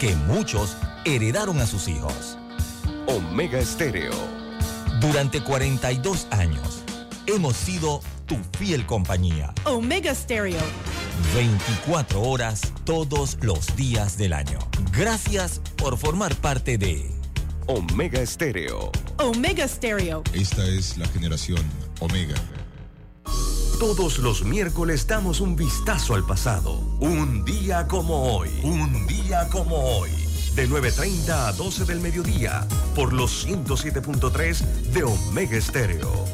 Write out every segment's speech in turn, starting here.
que muchos heredaron a sus hijos. Omega Estéreo. Durante 42 años hemos sido tu fiel compañía. Omega Stereo. 24 horas todos los días del año. Gracias por formar parte de Omega Estéreo. Omega Stereo. Esta es la generación Omega. Todos los miércoles damos un vistazo al pasado. Un día como hoy. Un día como hoy. De 9.30 a 12 del mediodía. Por los 107.3 de Omega Estéreo.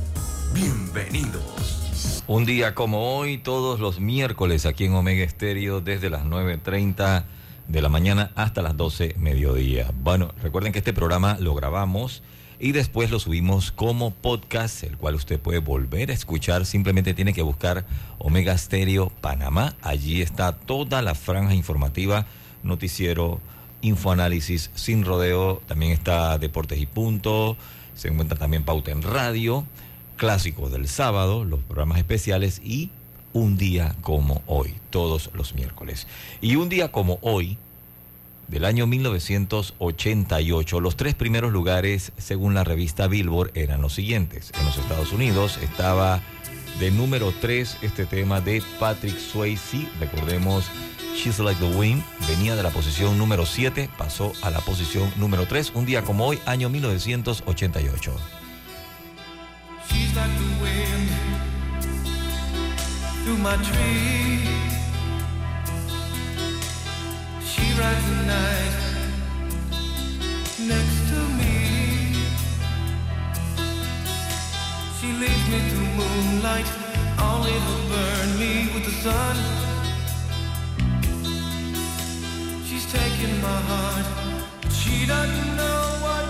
Bienvenidos. Un día como hoy, todos los miércoles aquí en Omega Estéreo, desde las 9.30 de la mañana hasta las 12 mediodía. Bueno, recuerden que este programa lo grabamos y después lo subimos como podcast, el cual usted puede volver a escuchar. Simplemente tiene que buscar Omega Stereo Panamá. Allí está toda la franja informativa, noticiero, infoanálisis sin rodeo. También está Deportes y Punto. Se encuentra también Pauta en Radio, clásicos del sábado, los programas especiales y un día como hoy, todos los miércoles. Y un día como hoy, del año 1988, los tres primeros lugares, según la revista Billboard, eran los siguientes. En los Estados Unidos estaba de número 3 este tema de Patrick Swayze, recordemos She's Like the Wind, venía de la posición número 7, pasó a la posición número 3, un día como hoy, año 1988. She's like the wind through my tree. She rides the night next to me. She leads me through moonlight, only to burn me with the sun. She's taking my heart, she doesn't know what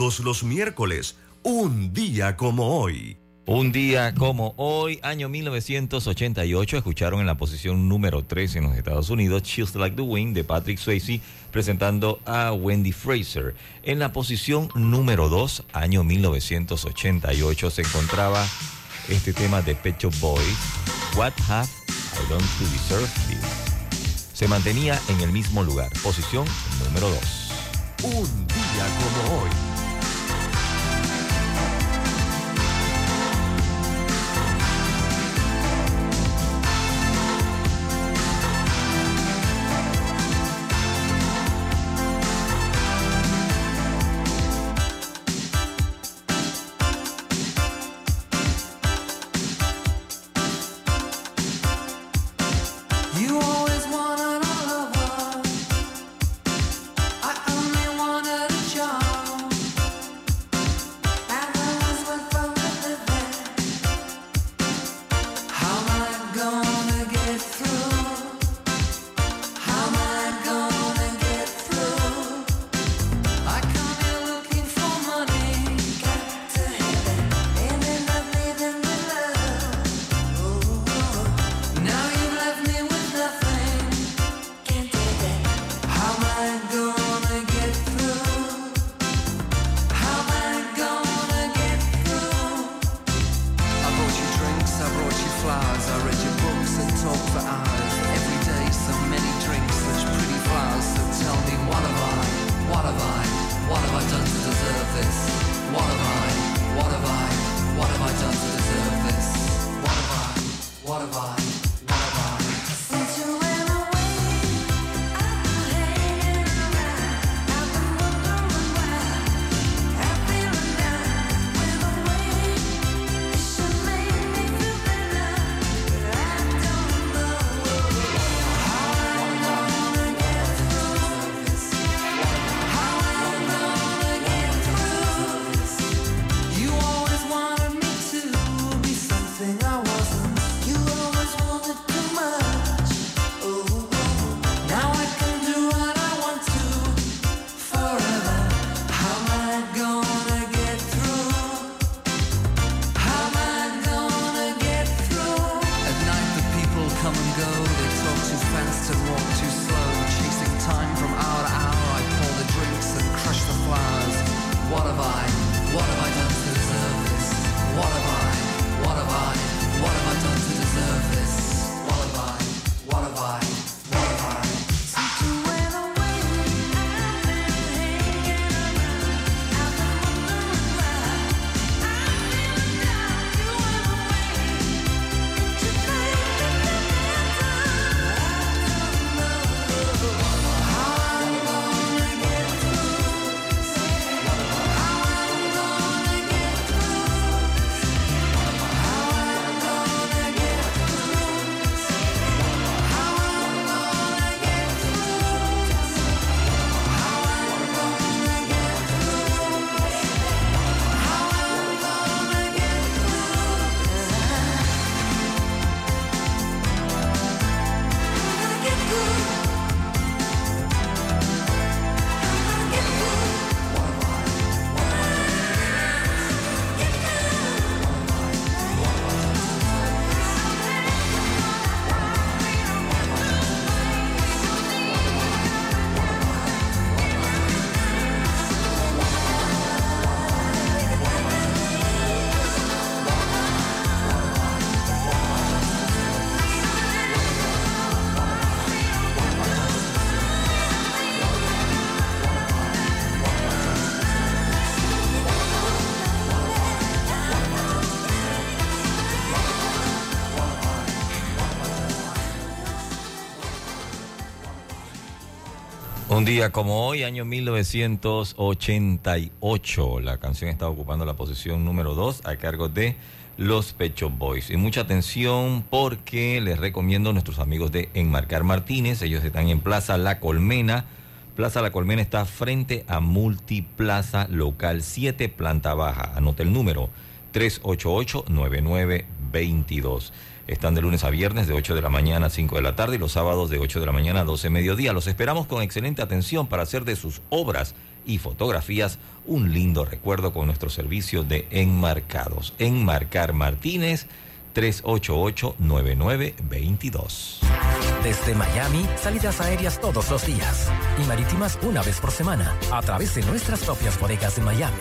todos los miércoles, un día como hoy. Un día como hoy, año 1988, escucharon en la posición número 3 en los Estados Unidos, Chills Like the Wind de Patrick Swayze, presentando a Wendy Fraser. En la posición número 2, año 1988, se encontraba este tema de Pecho Boys, What Have I Done to Deserve This. Se mantenía en el mismo lugar, posición número 2. Un día como hoy. Un día como hoy, año 1988, la canción está ocupando la posición número 2 a cargo de los Pecho Boys. Y mucha atención porque les recomiendo a nuestros amigos de Enmarcar Martínez, ellos están en Plaza La Colmena. Plaza La Colmena está frente a Multiplaza Local 7, planta baja. Anota el número 388-9922. Están de lunes a viernes de 8 de la mañana a 5 de la tarde y los sábados de 8 de la mañana a 12 de mediodía. Los esperamos con excelente atención para hacer de sus obras y fotografías un lindo recuerdo con nuestro servicio de enmarcados. Enmarcar Martínez 388-9922. Desde Miami, salidas aéreas todos los días y marítimas una vez por semana a través de nuestras propias bodegas en Miami.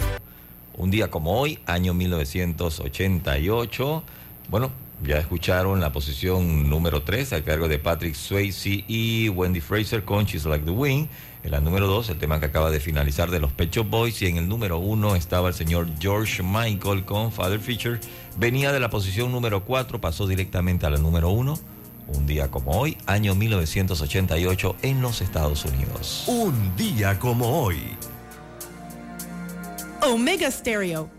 Un día como hoy, año 1988, bueno, ya escucharon la posición número 3 a cargo de Patrick Swayze y Wendy Fraser con She's Like the Wind. En la número 2, el tema que acaba de finalizar de los Pet Shop Boys. Y en el número 1 estaba el señor George Michael con Father Feature. Venía de la posición número 4, pasó directamente a la número 1. Un día como hoy, año 1988 en los Estados Unidos. Un día como hoy. Omega Stereo.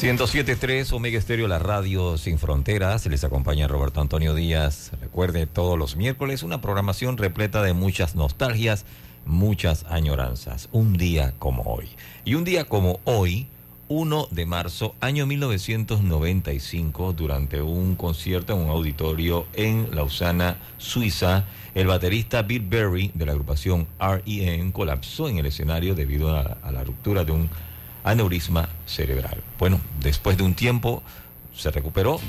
107.3 Omega Estéreo, la radio sin fronteras. Les acompaña Roberto Antonio Díaz. Recuerde, todos los miércoles una programación repleta de muchas nostalgias, muchas añoranzas. Un día como hoy. Y un día como hoy, 1 de marzo, año 1995, durante un concierto en un auditorio en Lausana, Suiza, el baterista Bill Berry de la agrupación REM colapsó en el escenario debido a, a la ruptura de un aneurisma cerebral. Bueno, después de un tiempo se recuperó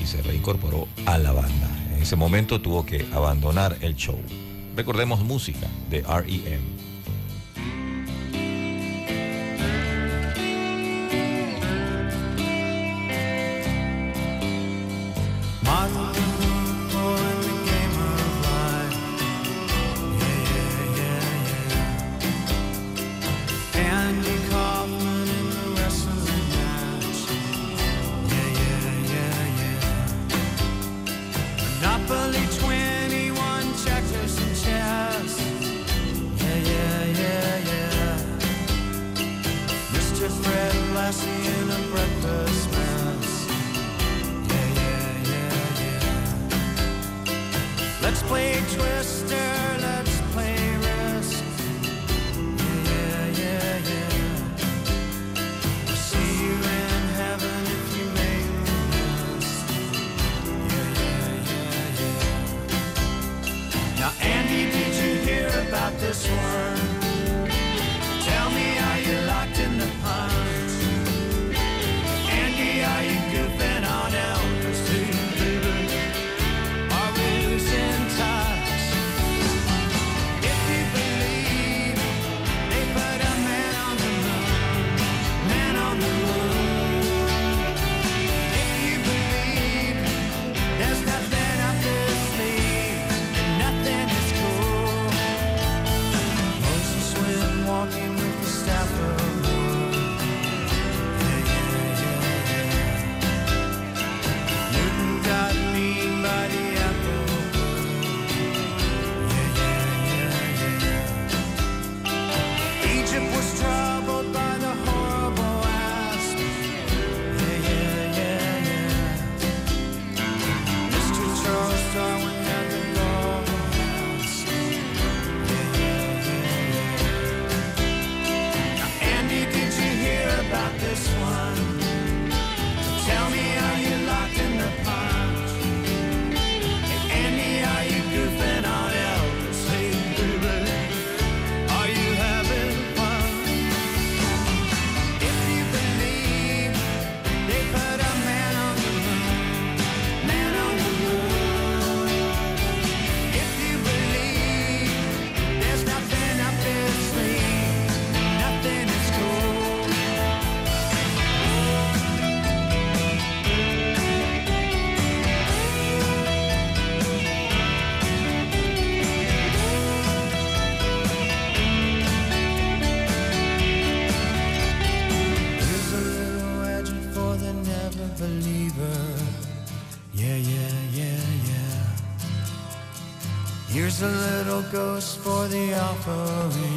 y se reincorporó a la banda. En ese momento tuvo que abandonar el show. Recordemos música de REM. Monopoly 21, checkers and chess. Yeah, yeah, yeah, yeah. Mr. Fred Lassie in a breakfast mess. Yeah, yeah, yeah, yeah. Let's play twist. goes for the offering.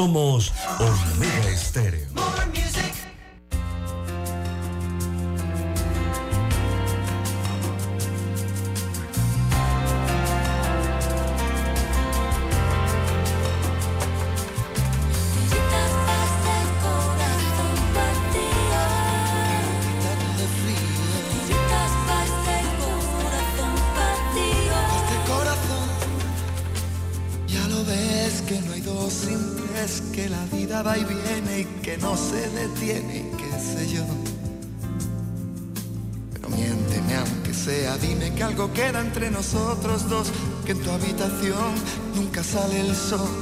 somos nosotros dos, que en tu habitación nunca sale el sol.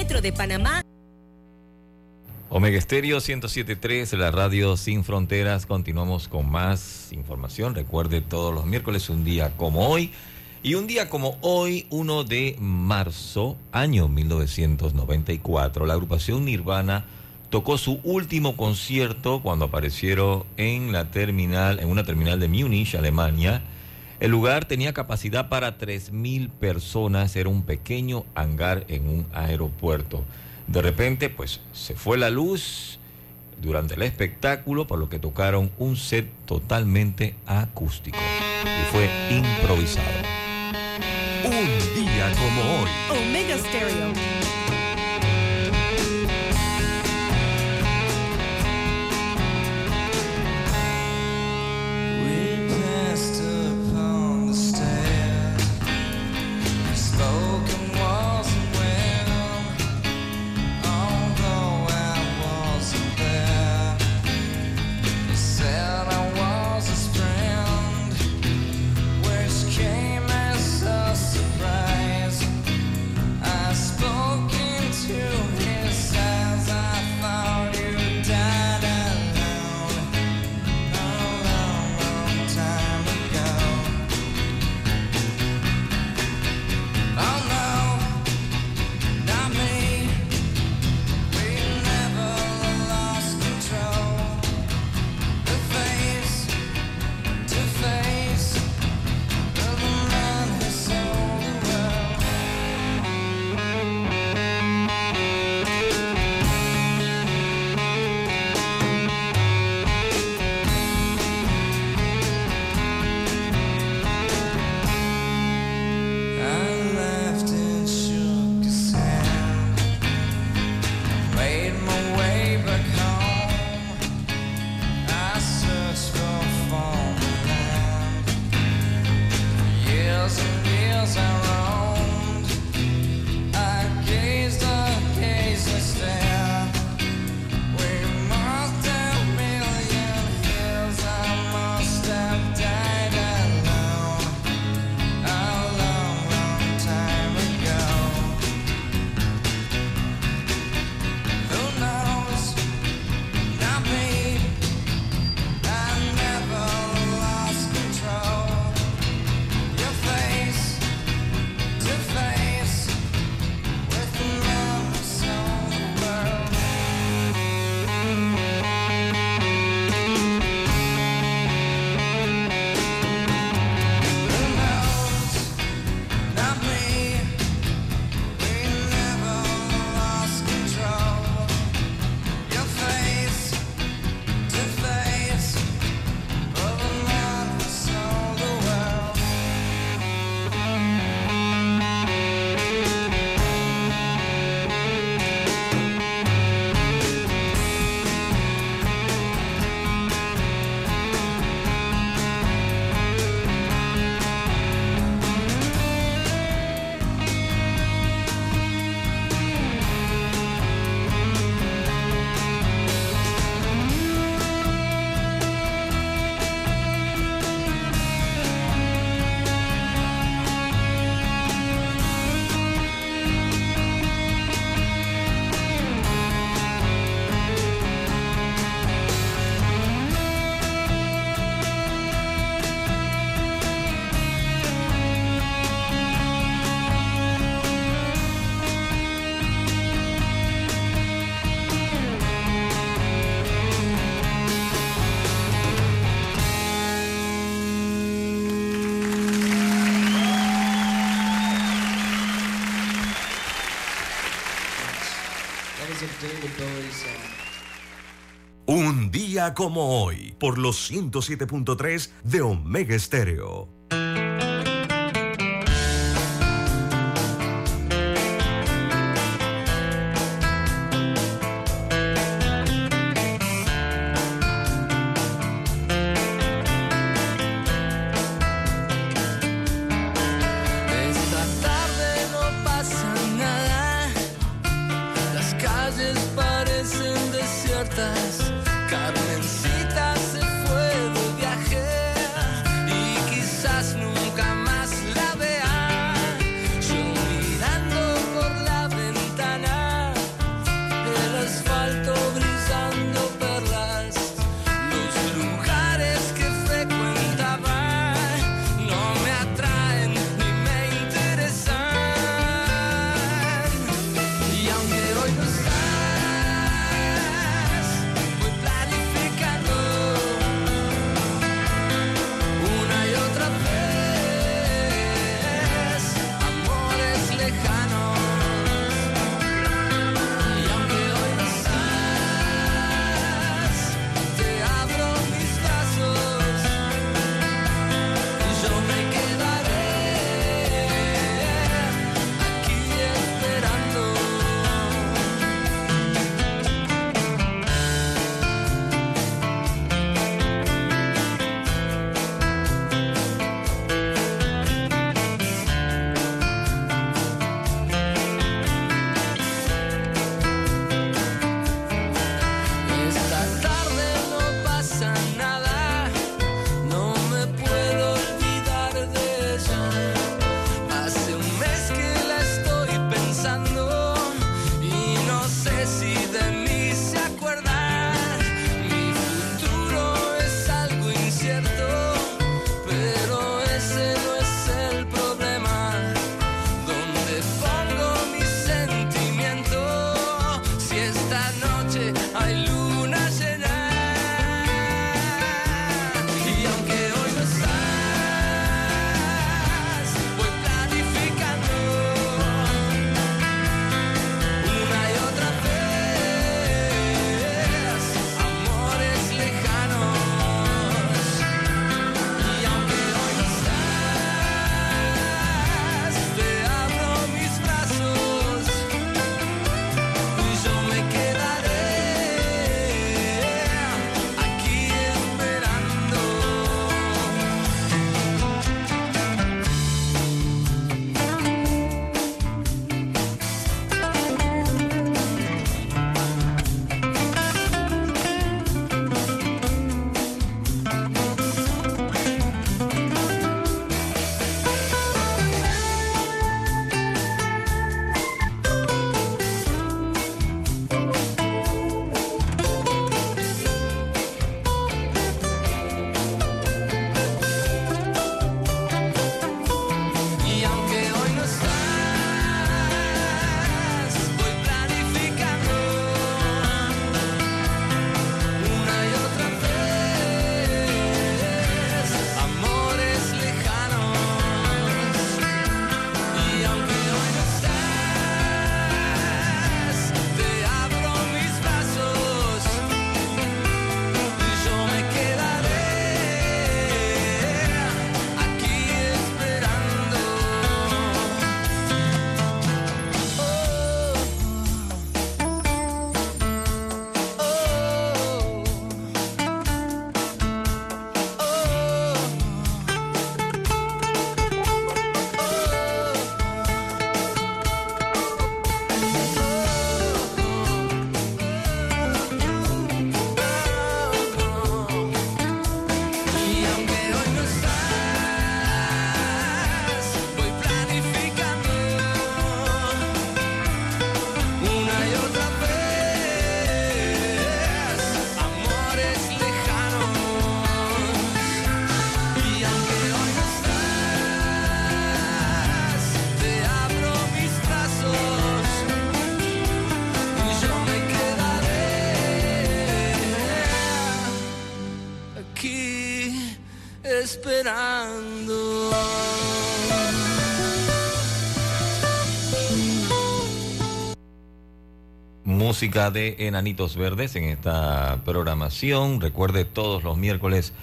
Metro. Omega Estéreo 107.3, la radio sin fronteras. Continuamos con más información. Recuerde todos los miércoles, un día como hoy. Y un día como hoy, 1 de marzo, año 1994, la agrupación Nirvana tocó su último concierto cuando aparecieron en la terminal, en una terminal de Múnich, Alemania. El lugar tenía capacidad para 3.000 personas, era un pequeño hangar en un aeropuerto. De repente, pues se fue la luz durante el espectáculo, por lo que tocaron un set totalmente acústico y fue improvisado. Un día como hoy. Omega Stereo. Como hoy, por los 107.3 de Omega Estéreo. esperando. Música de Enanitos Verdes en esta programación. Recuerde todos los miércoles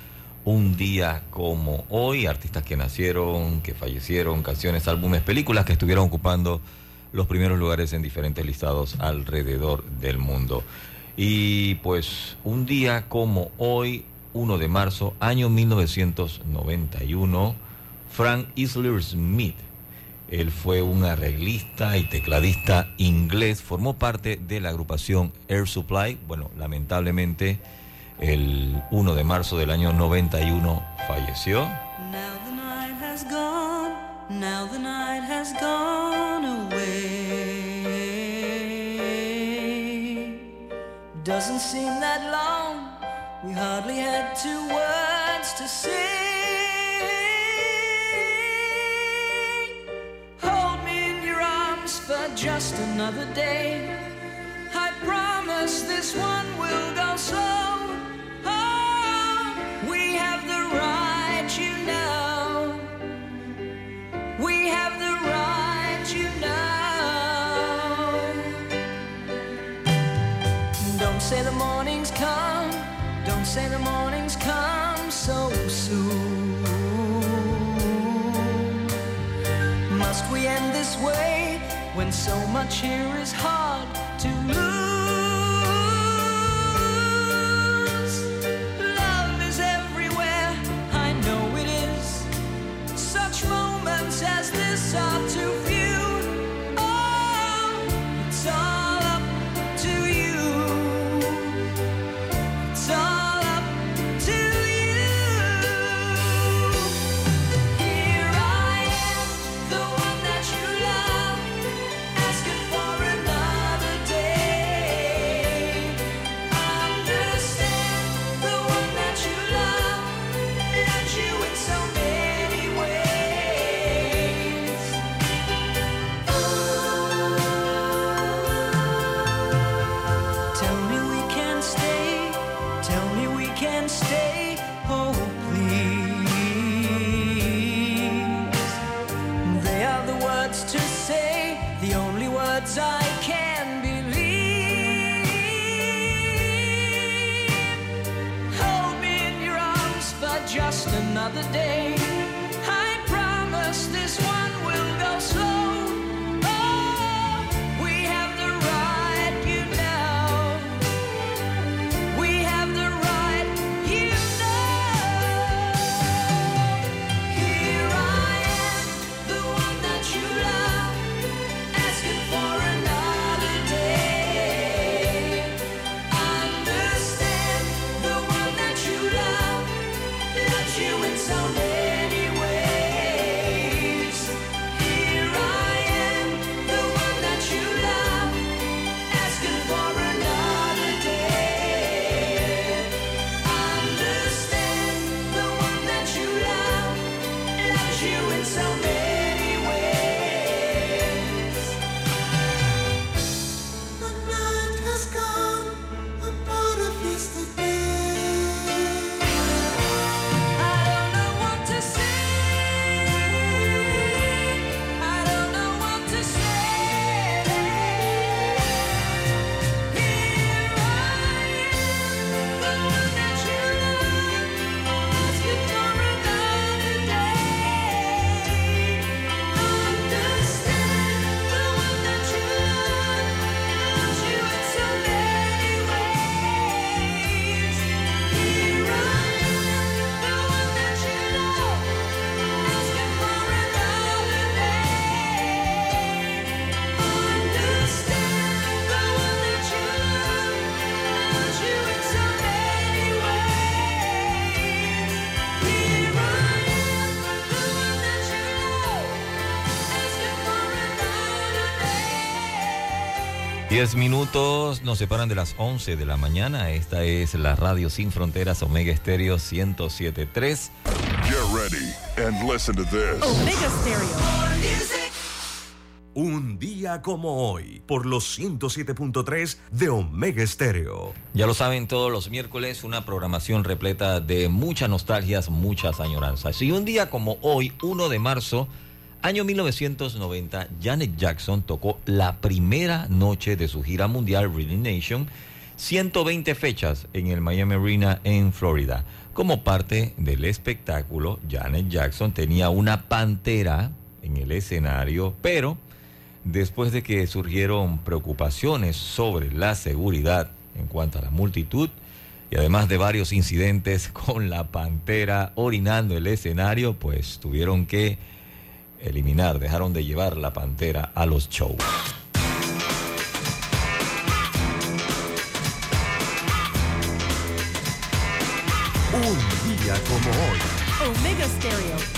un día como hoy, artistas que nacieron, que fallecieron, canciones, álbumes, películas que estuvieron ocupando los primeros lugares en diferentes listados alrededor del mundo. Y pues un día como hoy, 1 de marzo, año 1991, Frank Isler Smith. Él fue un arreglista y tecladista inglés, formó parte de la agrupación Air Supply. Bueno, lamentablemente, el 1 de marzo del año 91 falleció. Now the night has gone, now the night has gone away. Doesn't seem that long. We hardly had two words to say. Hold me in your arms for just another day. I promise this one will go slow. So much here is hard to lose. Love is everywhere, I know it is. Such moments as this are. Diez minutos nos separan de las 11 de la mañana. Esta es la radio sin fronteras Omega Stereo 107.3. Get ready and listen to this. Omega Stereo. Un día como hoy, por los 107.3 de Omega Stereo. Ya lo saben, todos los miércoles una programación repleta de muchas nostalgias, muchas añoranzas. Y un día como hoy, 1 de marzo, año 1990, Janet Jackson tocó la primera noche de su gira mundial Reading Nation, 120 fechas en el Miami Arena en Florida. Como parte del espectáculo, Janet Jackson tenía una pantera en el escenario, pero después de que surgieron preocupaciones sobre la seguridad en cuanto a la multitud y además de varios incidentes con la pantera orinando el escenario, pues tuvieron que eliminar, dejaron de llevar la pantera a los shows. Un día como hoy. Omega Stereo.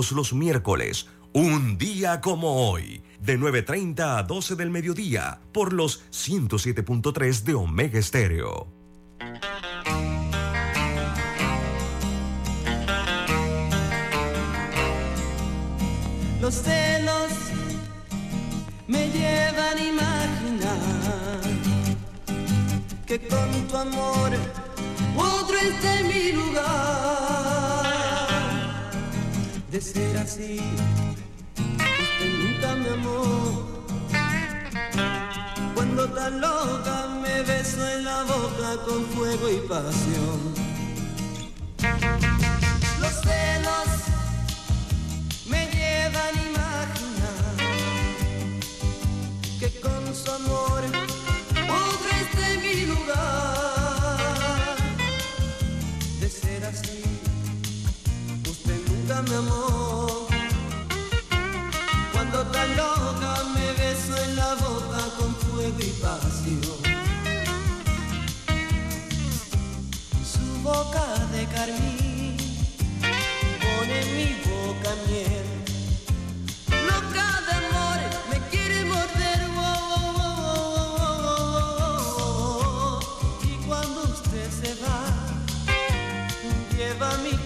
Los miércoles, un día como hoy, de 9.30 a 12 del mediodía, por los 107.3 de Omega Estéreo. Los celos me llevan a imaginar que con tu amor otro está en mi lugar. De ser así, usted nunca me amó. Cuando tan loca me beso en la boca con fuego y pasión. Los celos me llevan a imaginar que con su amor otro está en mi lugar. De ser así, me amó. Cuando tan loca me beso en la boca con fuego y pasión. Su boca de carmín pone mi boca miel. Loca de amor, me quiere morder. Y cuando usted se va, lleva mi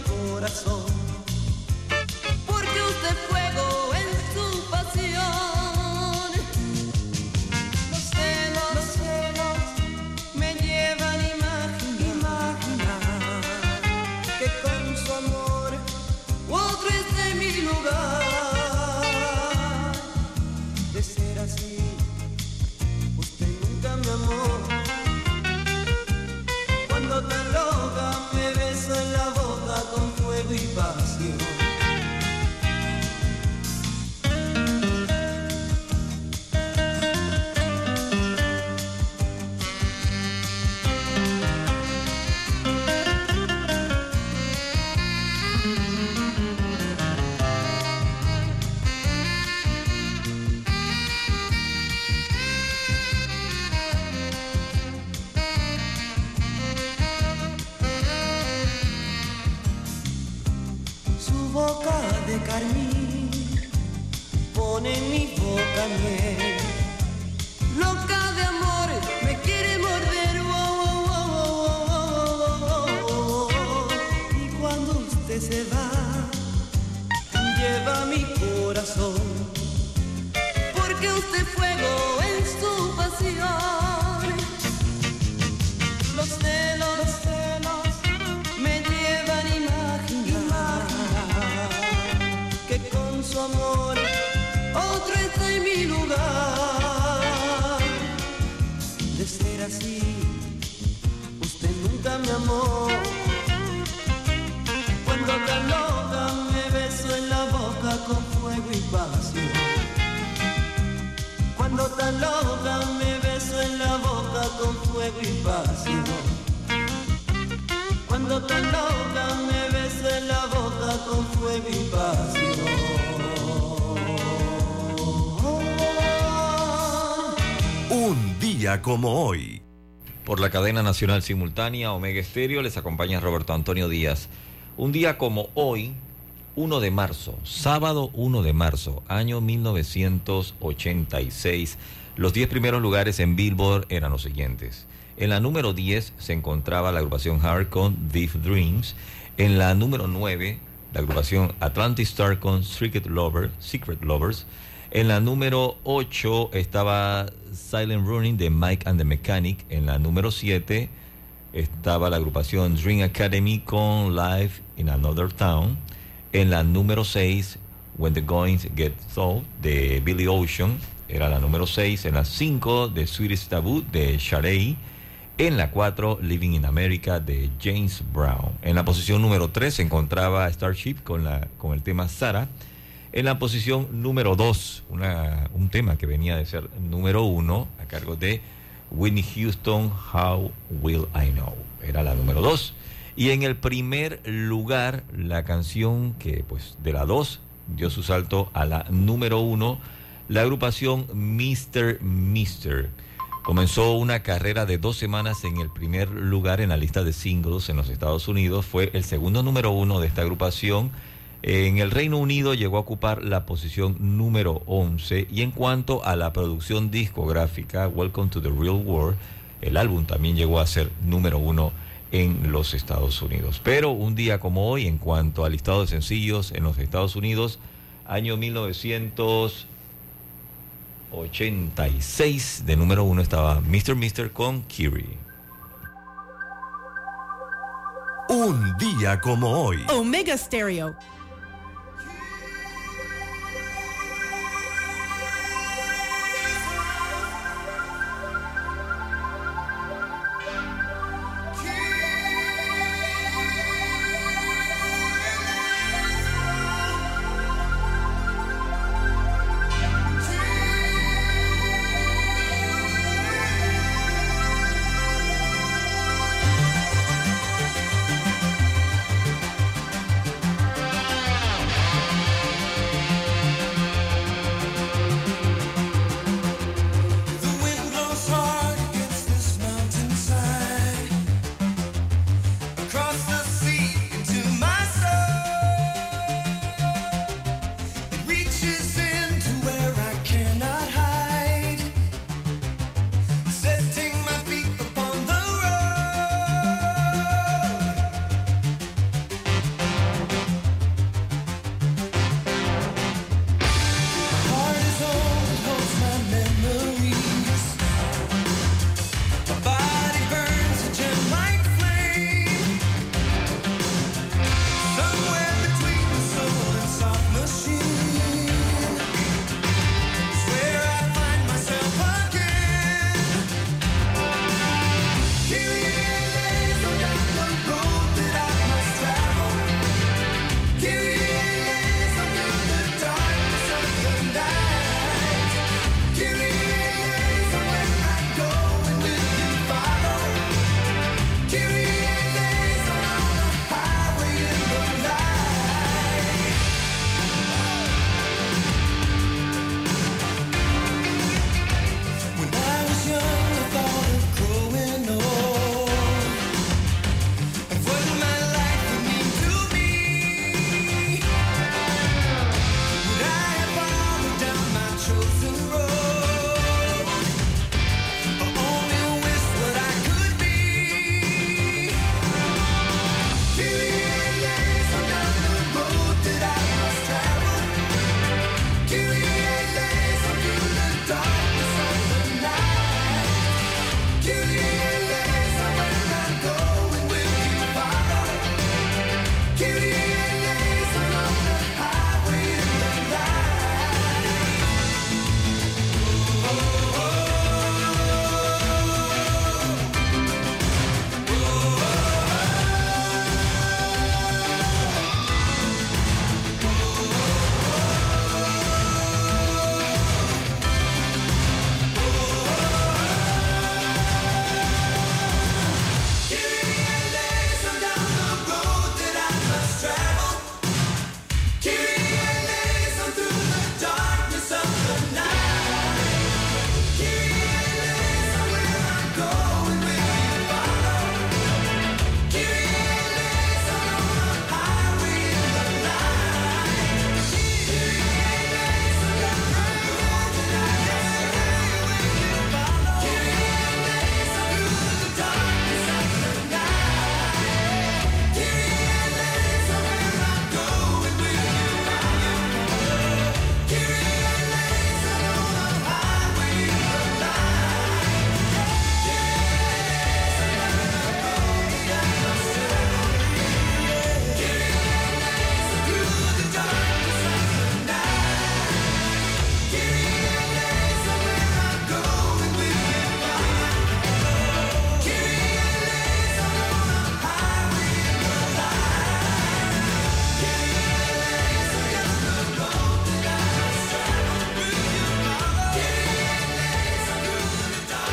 Porque Porque usted fuego en su pasión. Los celos, los celos me llevan a imaginar que con su amor otro está en mi lugar. De ser así, usted nunca me amó. Cuando tan loca me beso en la boca con fuego y pasión. Cuando tan loca me beso en la boca con fuego y pasión. Un día como hoy. Por la cadena nacional simultánea Omega Estéreo les acompaña Roberto Antonio Díaz. Un día como hoy, 1 de marzo, sábado 1 de marzo, año 1986, los 10 primeros lugares en Billboard eran los siguientes. En la número 10 se encontraba la agrupación Hard con Deep Dreams. En la número 9, la agrupación Atlantic Star con Secret, Secret Lovers. En la número 8 estaba Silent Running de Mike and the Mechanic. En la número 7 estaba la agrupación Dream Academy con Live in Another Town. En la número 6, When the Goings Get Sold de Billy Ocean. Era la número 6. En la 5, The Sweetest Taboo de Sharei. En la 4, Living in America de James Brown. En la posición número 3 se encontraba Starship con, la, con el tema Sarah. En la posición número 2, un tema que venía de ser número 1 a cargo de Whitney Houston, How Will I Know. Era la número 2. Y en el primer lugar, la canción que pues de la 2 dio su salto a la número 1, la agrupación Mr. Mister. Comenzó una carrera de dos semanas en el primer lugar en la lista de singles en los Estados Unidos. Fue el segundo número uno de esta agrupación. En el Reino Unido llegó a ocupar la posición número 11. Y en cuanto a la producción discográfica, Welcome to the Real World, el álbum también llegó a ser número uno en los Estados Unidos. Pero un día como hoy, en cuanto al listado de sencillos en los Estados Unidos, año 1986, de número uno estaba Mr. Mister con Kiri. Un día como hoy. Omega Stereo.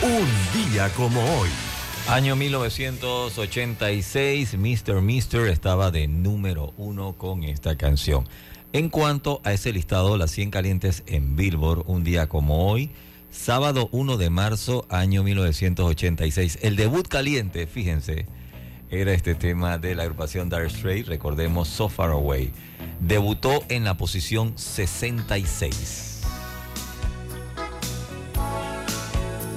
Un día como hoy. Año 1986, Mr. Mister estaba de número uno con esta canción. En cuanto a ese listado, las 100 calientes en Billboard, un día como hoy, sábado 1 de marzo, año 1986. El debut caliente, fíjense, era este tema de la agrupación Dire Straits, recordemos So Far Away. Debutó en la posición 66.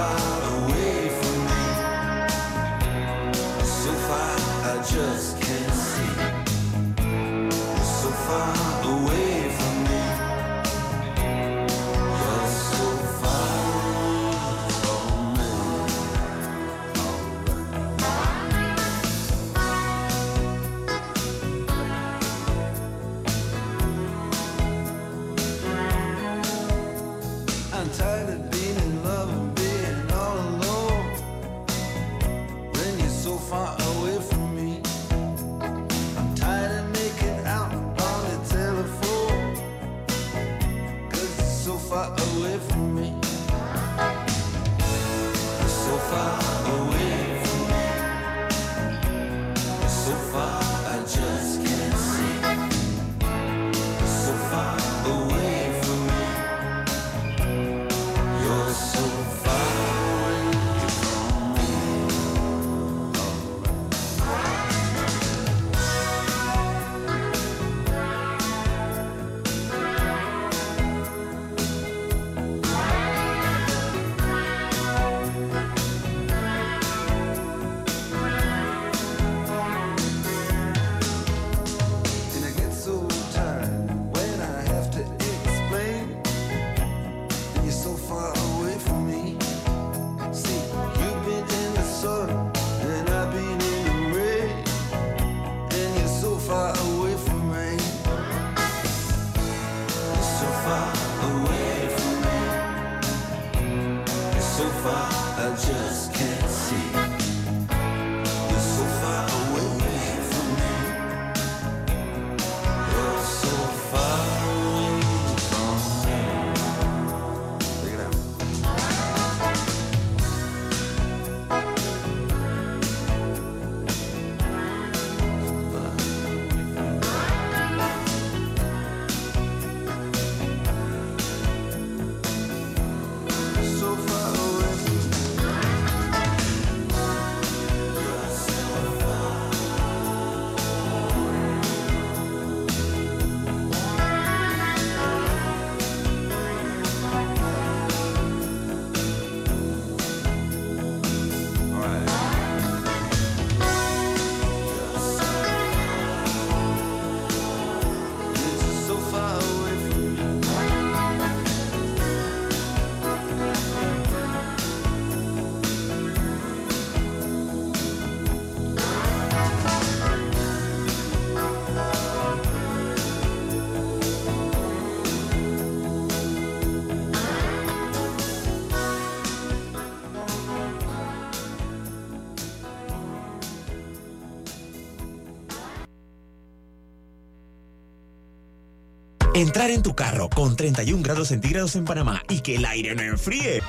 와 Entrar en tu carro con 31 grados centígrados en Panamá y que el aire no enfríe.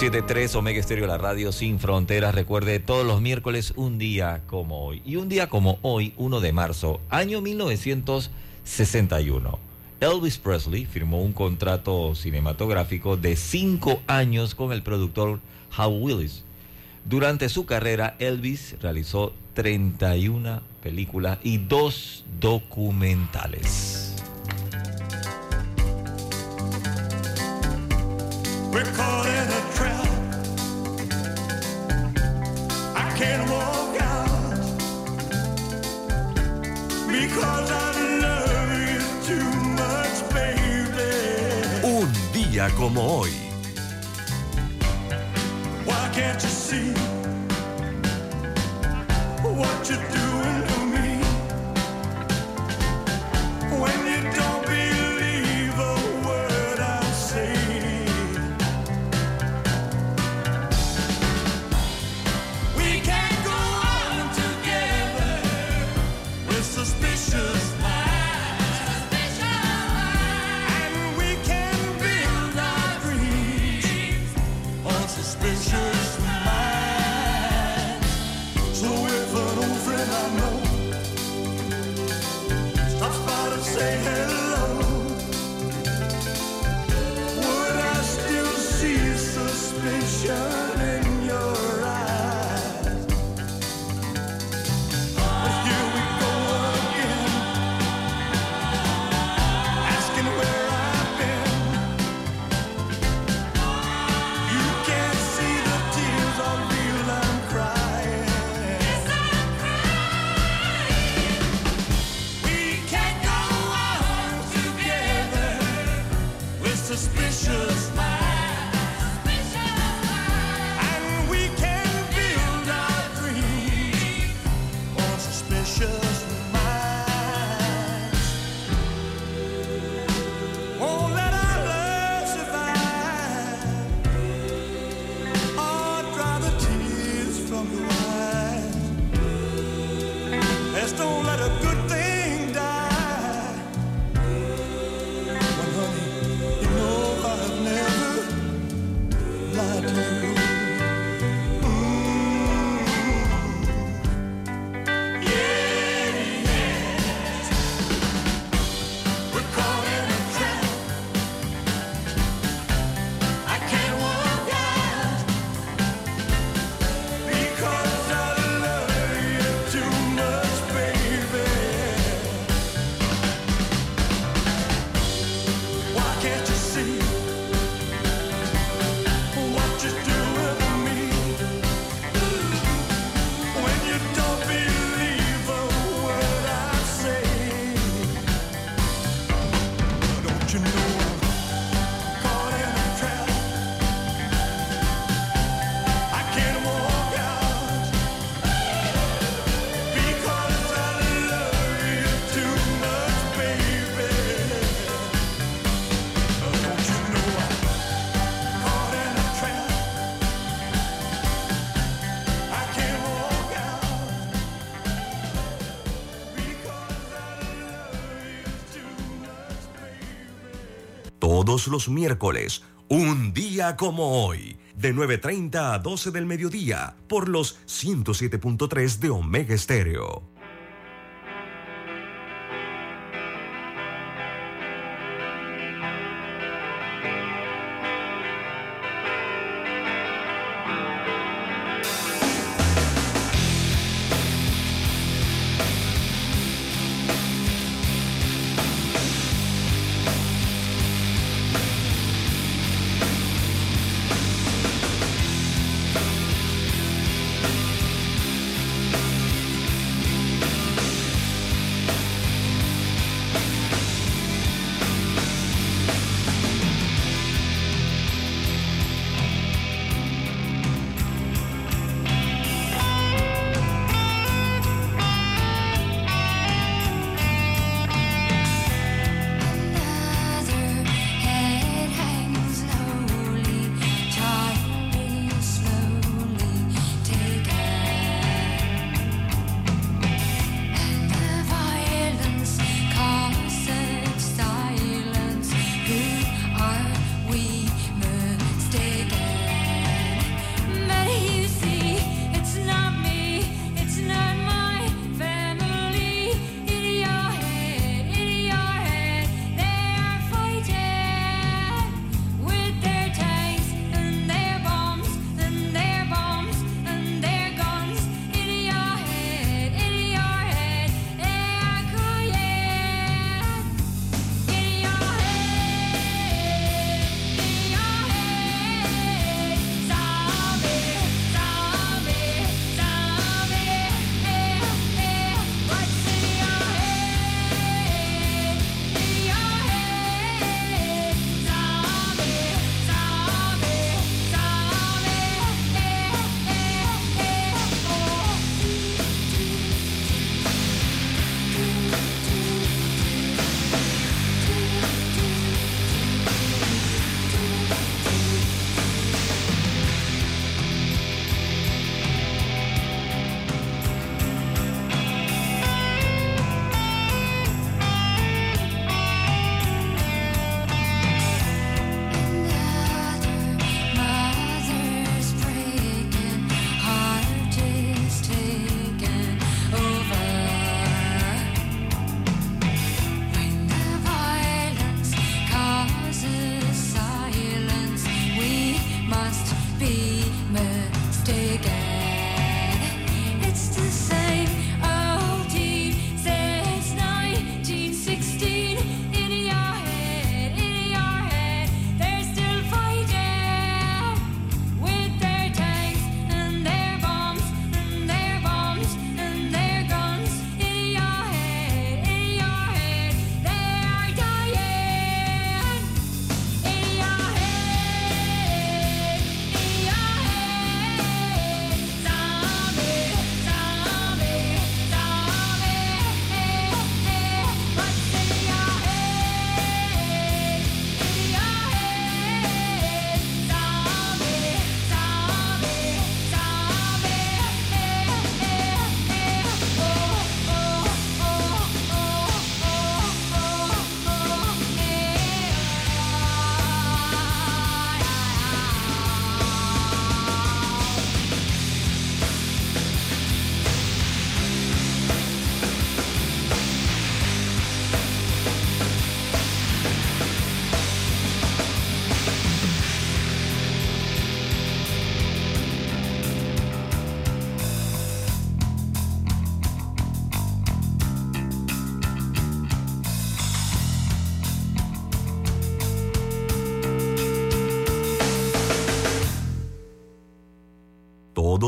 1073 Omega Estéreo, la radio sin fronteras. Recuerde todos los miércoles un día como hoy. Y un día como hoy, 1 de marzo, año 1961. Elvis Presley firmó un contrato cinematográfico de cinco años con el productor Hal Willis. Durante su carrera, Elvis realizó 31 películas y dos documentales. Recorded. can walk out because I love you too much, baby. Un día como hoy. Why can't you see what you los miércoles, un día como hoy, de 9.30 a 12 del mediodía, por los 107.3 de Omega Estéreo.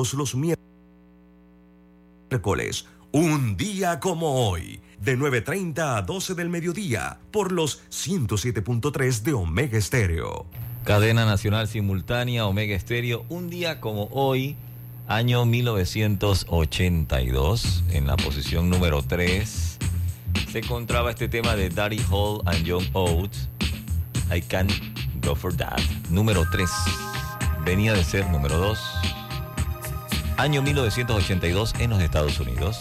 Los miércoles, un día como hoy, de 9.30 a 12 del mediodía, por los 107.3 de Omega Estéreo. Cadena Nacional Simultánea Omega Estéreo, un día como hoy, año 1982, en la posición número 3, se encontraba este tema de Daddy Hall and John Oates, I Can't Go For That, número 3, venía de ser número 2, año 1982 en los Estados Unidos.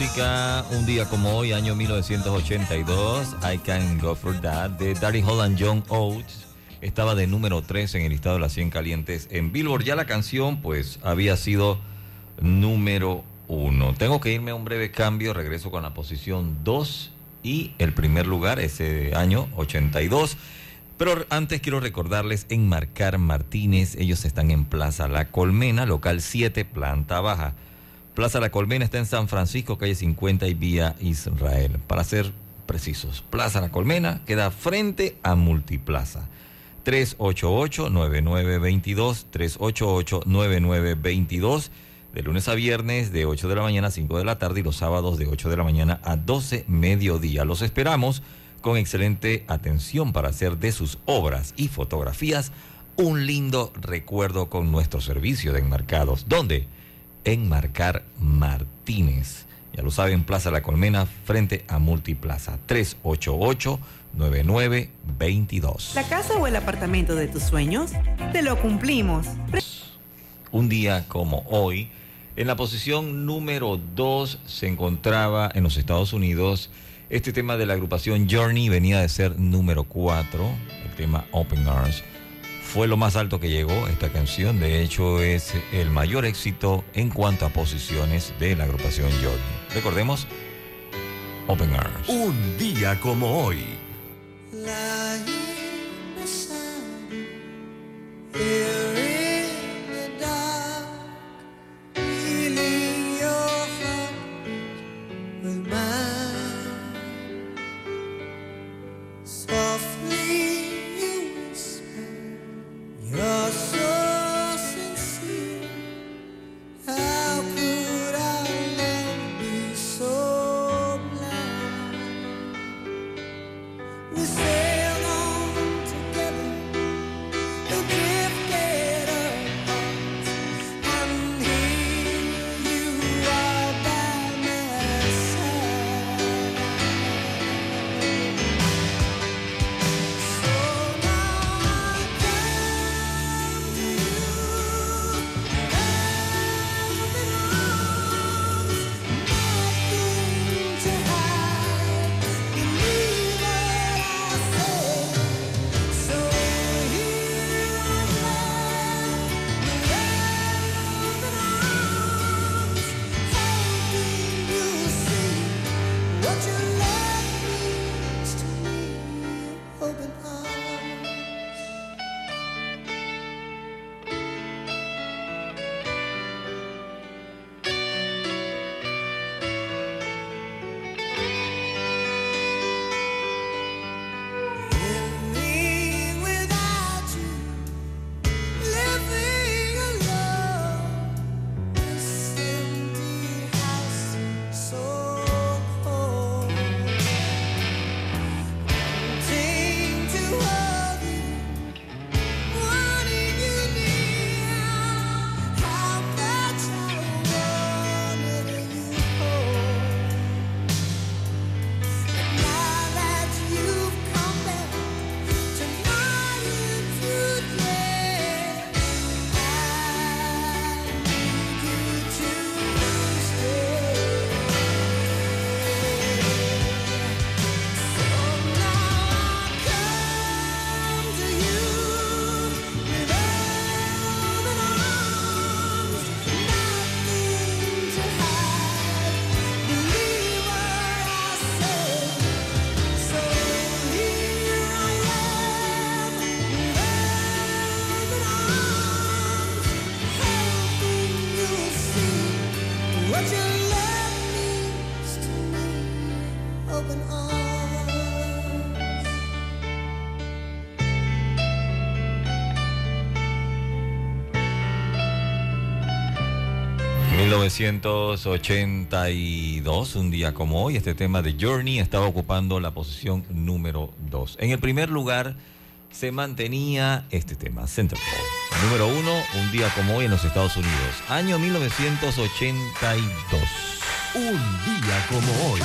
Música, un día como hoy, año 1982, I Can Go For That, de Daddy Hall and John Oates, estaba de número 3 en el listado de las 100 calientes en Billboard. Ya la canción, pues, había sido número 1. Tengo que irme a un breve cambio, regreso con la posición 2 y el primer lugar ese año 82. Pero antes quiero recordarles Enmarcar Martínez, ellos están en Plaza La Colmena, local 7, planta baja. Plaza La Colmena está en San Francisco, calle 50 y vía Israel. Para ser precisos, Plaza La Colmena queda frente a Multiplaza. 388-9922, 388-9922, de lunes a viernes de 8 de la mañana a 5 de la tarde y los sábados de 8 de la mañana a 12 mediodía. Los esperamos con excelente atención para hacer de sus obras y fotografías un lindo recuerdo con nuestro servicio de enmarcados. ¿Dónde? Enmarcar Martínez. Ya lo saben, Plaza La Colmena frente a Multiplaza 388-9922. ¿La casa o el apartamento de tus sueños? Te lo cumplimos. Un día como hoy, en la posición número 2 se encontraba en los Estados Unidos este tema de la agrupación Journey, venía de ser número 4, el tema Open Arms. Fue lo más alto que llegó esta canción, de hecho es el mayor éxito en cuanto a posiciones de la agrupación Journey. Recordemos, Open Arms. Un día como hoy. La 1982, un día como hoy, este tema de Journey estaba ocupando la posición número 2. En el primer lugar se mantenía este tema, Centerfold. Número 1, un día como hoy en los Estados Unidos, año 1982. Un día como hoy.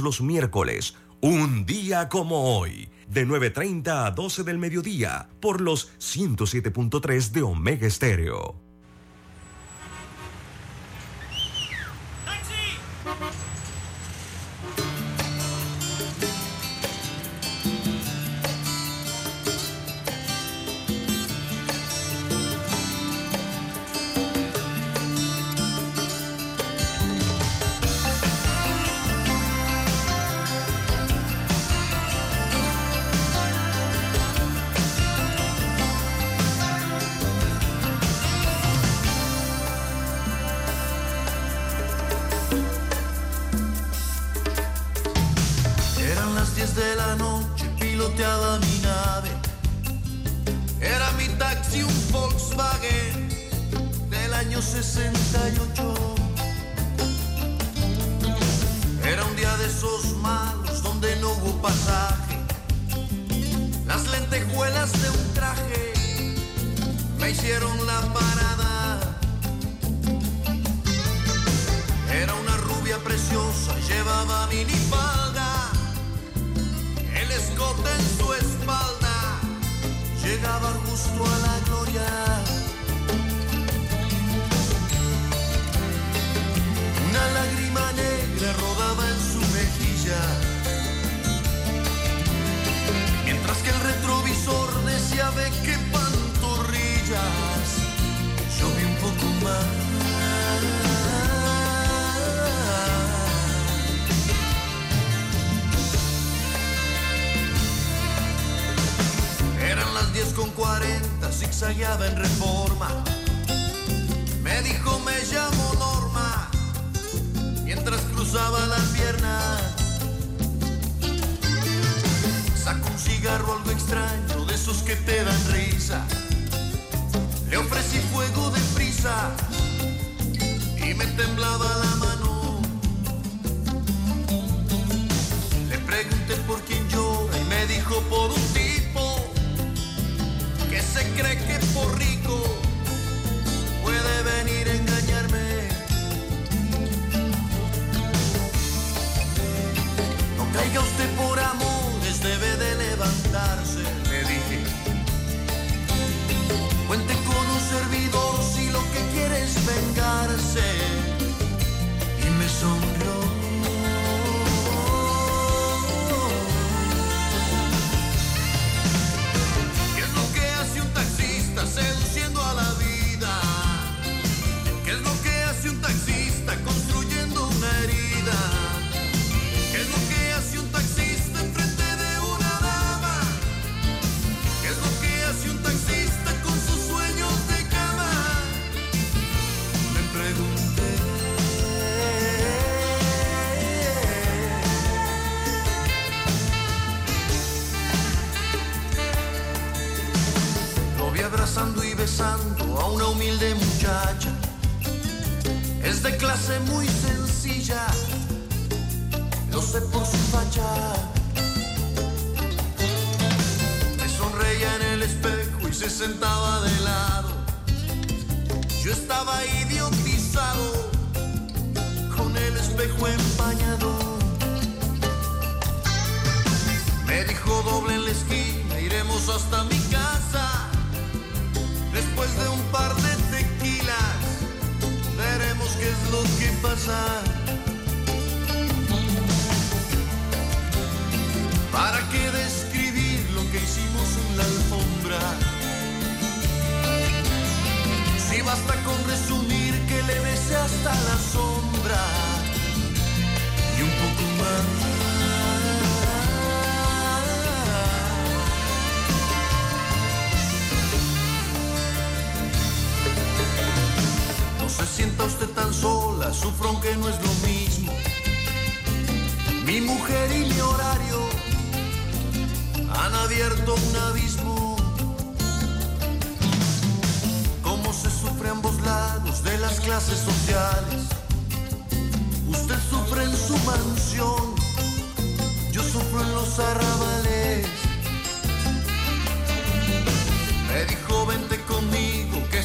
los miércoles, un día como hoy, de 9.30 a 12 del mediodía, por los 107.3 de Omega Estéreo. en reforma. Me dijo, me llamo Norma, mientras cruzaba las piernas. Sacó un cigarro algo extraño, de esos que te dan risa.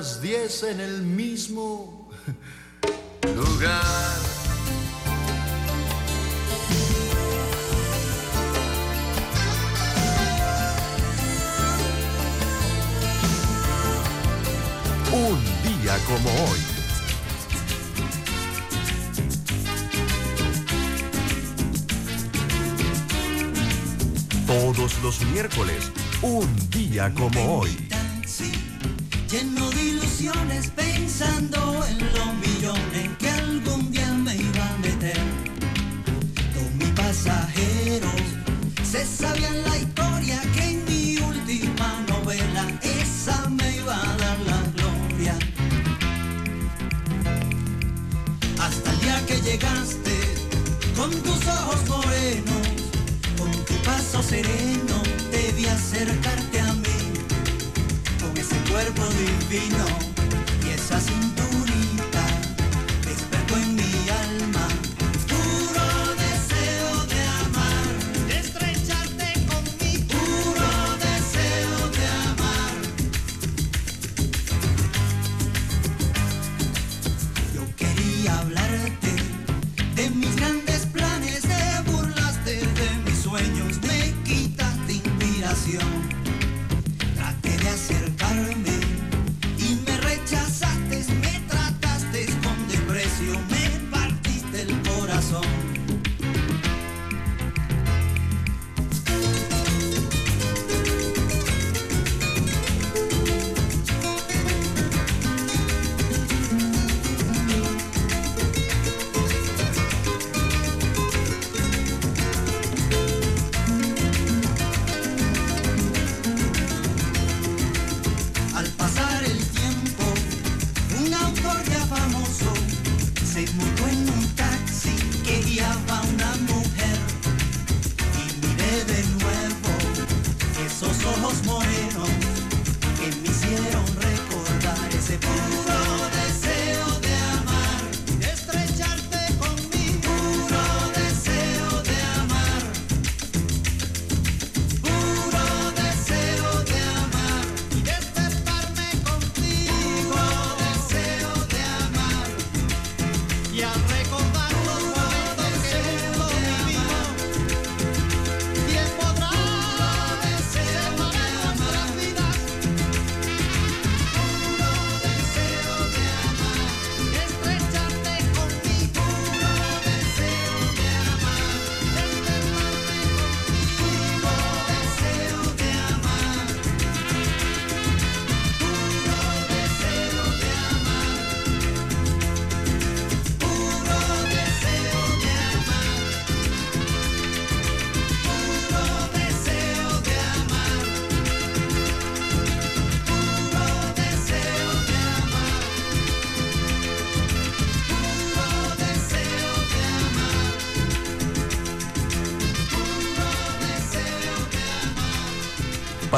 Las 10 en el mismo lugar. Un día como hoy. Todos los miércoles, un día como hoy. Ilusiones pensando en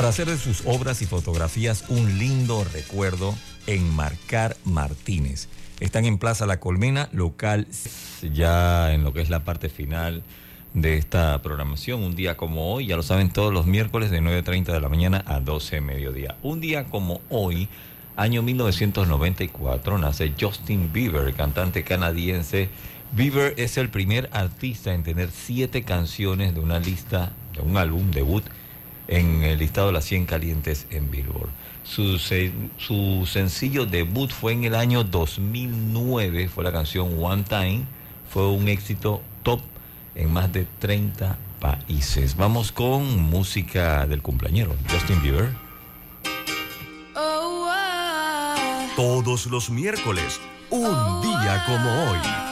Para hacer de sus obras y fotografías un lindo recuerdo, Enmarcar Martínez. Están en Plaza La Colmena, local, ya en lo que es la parte final de esta programación, un día como hoy, ya lo saben todos los miércoles de 9.30 de la mañana a 12 de mediodía. Un día como hoy, Año 1994 nace Justin Bieber, cantante canadiense. Bieber es el primer artista en tener siete canciones de una lista, de un álbum debut en el listado de las 100 calientes en Billboard. Su, se- su sencillo debut fue en el año 2009, fue la canción One Time, fue un éxito top en más de 30 países. Vamos con música del cumpleañero, Justin Bieber. Oh. Todos los miércoles, un día como hoy.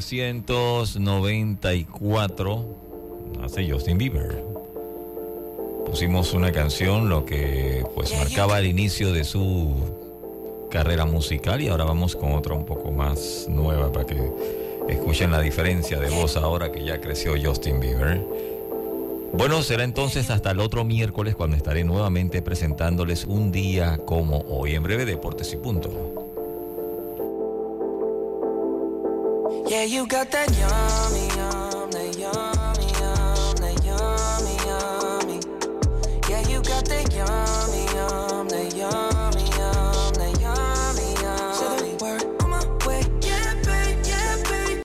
1994, nace Justin Bieber. Pusimos una canción, lo que pues marcaba el inicio de su carrera musical y ahora vamos con otra un poco más nueva para que escuchen la diferencia de voz ahora que ya creció Justin Bieber. Bueno, será entonces hasta el otro miércoles cuando estaré nuevamente presentándoles un día como hoy. En breve, Deportes y Punto. Yeah, you got that yummy, yummy.